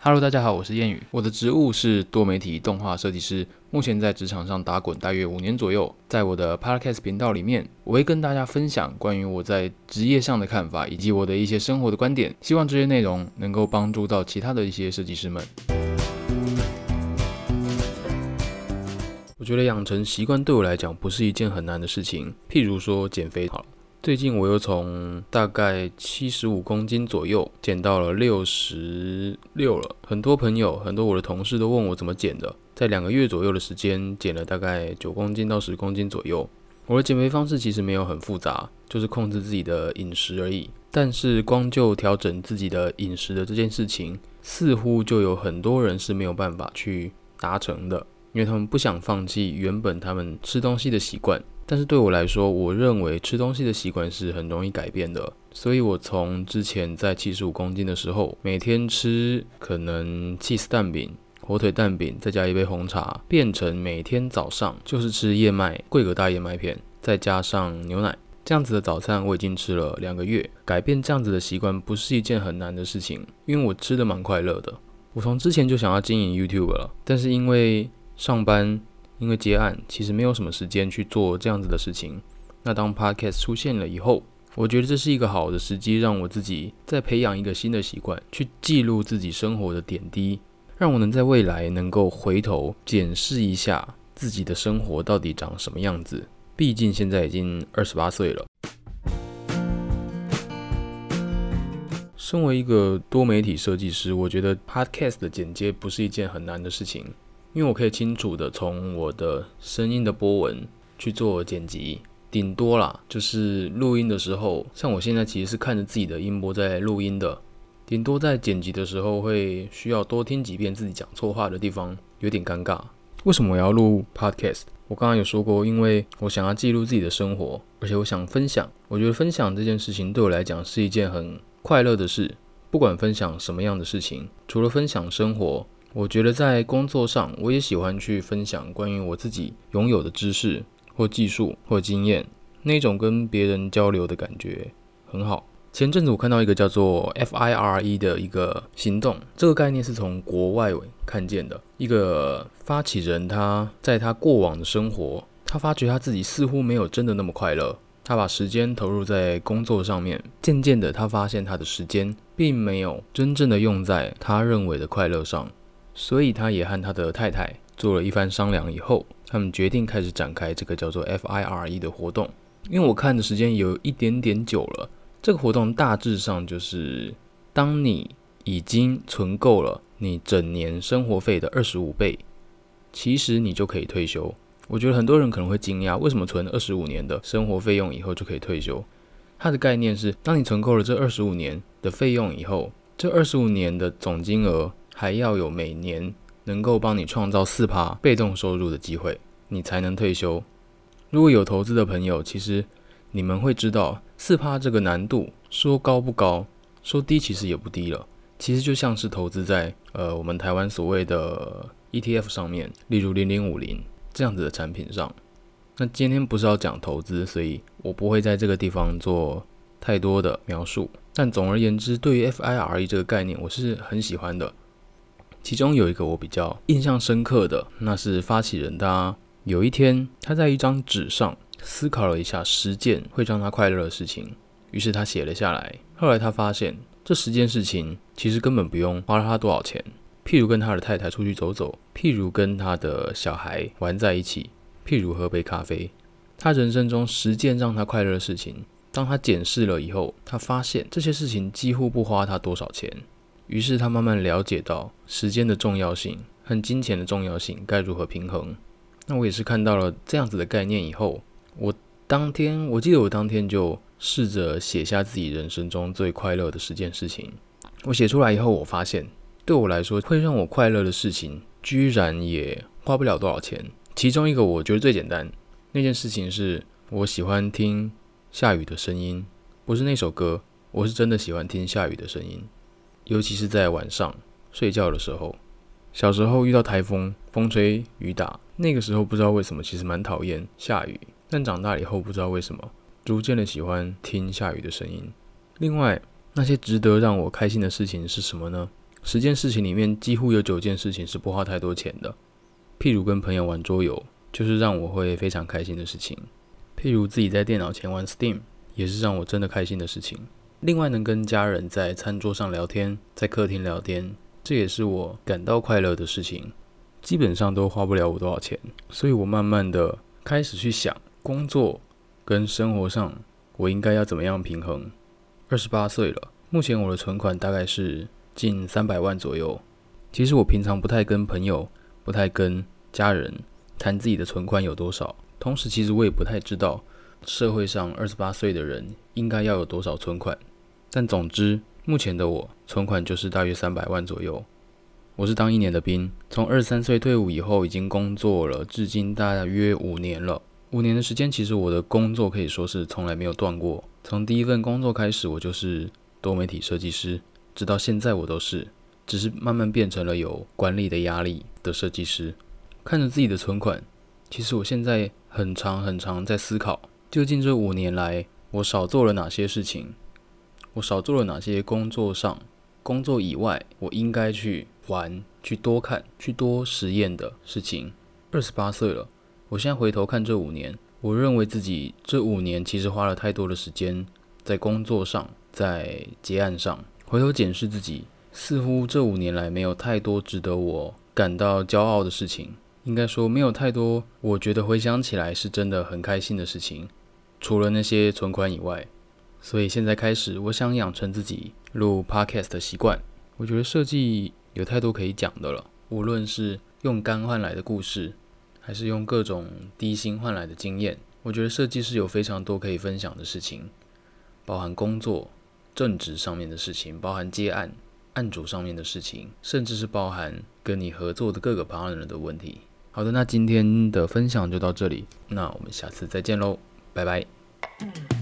Hello，大家好，我是谚语。我的职务是多媒体动画设计师，目前在职场上打滚大约五年左右。在我的 Podcast 频道里面，我会跟大家分享关于我在职业上的看法，以及我的一些生活的观点。希望这些内容能够帮助到其他的一些设计师们。我觉得养成习惯对我来讲不是一件很难的事情。譬如说减肥，好了。最近我又从大概七十五公斤左右减到了六十六了。很多朋友、很多我的同事都问我怎么减的，在两个月左右的时间减了大概九公斤到十公斤左右。我的减肥方式其实没有很复杂，就是控制自己的饮食而已。但是光就调整自己的饮食的这件事情，似乎就有很多人是没有办法去达成的，因为他们不想放弃原本他们吃东西的习惯。但是对我来说，我认为吃东西的习惯是很容易改变的，所以我从之前在七十五公斤的时候，每天吃可能 cheese 蛋饼、火腿蛋饼，再加一杯红茶，变成每天早上就是吃燕麦、桂格大燕麦片，再加上牛奶，这样子的早餐我已经吃了两个月。改变这样子的习惯不是一件很难的事情，因为我吃的蛮快乐的。我从之前就想要经营 YouTube 了，但是因为上班。因为接案，其实没有什么时间去做这样子的事情。那当 Podcast 出现了以后，我觉得这是一个好的时机，让我自己再培养一个新的习惯，去记录自己生活的点滴，让我能在未来能够回头检视一下自己的生活到底长什么样子。毕竟现在已经二十八岁了。身为一个多媒体设计师，我觉得 Podcast 的剪接不是一件很难的事情。因为我可以清楚的从我的声音的波纹去做剪辑，顶多啦就是录音的时候，像我现在其实是看着自己的音波在录音的，顶多在剪辑的时候会需要多听几遍自己讲错话的地方，有点尴尬。为什么我要录 podcast？我刚刚有说过，因为我想要记录自己的生活，而且我想分享。我觉得分享这件事情对我来讲是一件很快乐的事，不管分享什么样的事情，除了分享生活。我觉得在工作上，我也喜欢去分享关于我自己拥有的知识或技术或经验，那种跟别人交流的感觉很好。前阵子我看到一个叫做 FIRE 的一个行动，这个概念是从国外看见的。一个发起人他在他过往的生活，他发觉他自己似乎没有真的那么快乐，他把时间投入在工作上面，渐渐的他发现他的时间并没有真正的用在他认为的快乐上。所以他也和他的太太做了一番商量以后，他们决定开始展开这个叫做 FIRE 的活动。因为我看的时间有一点点久了，这个活动大致上就是，当你已经存够了你整年生活费的二十五倍，其实你就可以退休。我觉得很多人可能会惊讶，为什么存二十五年的生活费用以后就可以退休？它的概念是，当你存够了这二十五年的费用以后，这二十五年的总金额。还要有每年能够帮你创造四趴被动收入的机会，你才能退休。如果有投资的朋友，其实你们会知道四趴这个难度说高不高，说低其实也不低了。其实就像是投资在呃我们台湾所谓的 ETF 上面，例如零零五零这样子的产品上。那今天不是要讲投资，所以我不会在这个地方做太多的描述。但总而言之，对于 FIRE 这个概念，我是很喜欢的。其中有一个我比较印象深刻的，那是发起人他有一天他在一张纸上思考了一下十件会让他快乐的事情，于是他写了下来。后来他发现这十件事情其实根本不用花了他多少钱，譬如跟他的太太出去走走，譬如跟他的小孩玩在一起，譬如喝杯咖啡。他人生中十件让他快乐的事情，当他检视了以后，他发现这些事情几乎不花他多少钱。于是他慢慢了解到时间的重要性和金钱的重要性该如何平衡。那我也是看到了这样子的概念以后，我当天我记得我当天就试着写下自己人生中最快乐的十件事情。我写出来以后，我发现对我来说会让我快乐的事情，居然也花不了多少钱。其中一个我觉得最简单，那件事情是我喜欢听下雨的声音，不是那首歌，我是真的喜欢听下雨的声音。尤其是在晚上睡觉的时候，小时候遇到台风，风吹雨打，那个时候不知道为什么，其实蛮讨厌下雨。但长大以后不知道为什么，逐渐的喜欢听下雨的声音。另外，那些值得让我开心的事情是什么呢？十件事情里面几乎有九件事情是不花太多钱的。譬如跟朋友玩桌游，就是让我会非常开心的事情；譬如自己在电脑前玩 Steam，也是让我真的开心的事情。另外，能跟家人在餐桌上聊天，在客厅聊天，这也是我感到快乐的事情。基本上都花不了我多少钱，所以我慢慢的开始去想，工作跟生活上我应该要怎么样平衡。二十八岁了，目前我的存款大概是近三百万左右。其实我平常不太跟朋友、不太跟家人谈自己的存款有多少，同时其实我也不太知道社会上二十八岁的人应该要有多少存款。但总之，目前的我存款就是大约三百万左右。我是当一年的兵，从二三岁退伍以后，已经工作了至今大约五年了。五年的时间，其实我的工作可以说是从来没有断过。从第一份工作开始，我就是多媒体设计师，直到现在我都是，只是慢慢变成了有管理的压力的设计师。看着自己的存款，其实我现在很长很长在思考，究竟这五年来我少做了哪些事情。我少做了哪些工作上、工作以外，我应该去玩、去多看、去多实验的事情。二十八岁了，我现在回头看这五年，我认为自己这五年其实花了太多的时间在工作上、在结案上。回头检视自己，似乎这五年来没有太多值得我感到骄傲的事情。应该说，没有太多我觉得回想起来是真的很开心的事情，除了那些存款以外。所以现在开始，我想养成自己录 podcast 的习惯。我觉得设计有太多可以讲的了，无论是用肝换来的故事，还是用各种低薪换来的经验。我觉得设计是有非常多可以分享的事情，包含工作、正职上面的事情，包含接案、案主上面的事情，甚至是包含跟你合作的各个旁人的问题。好的，那今天的分享就到这里，那我们下次再见喽，拜拜。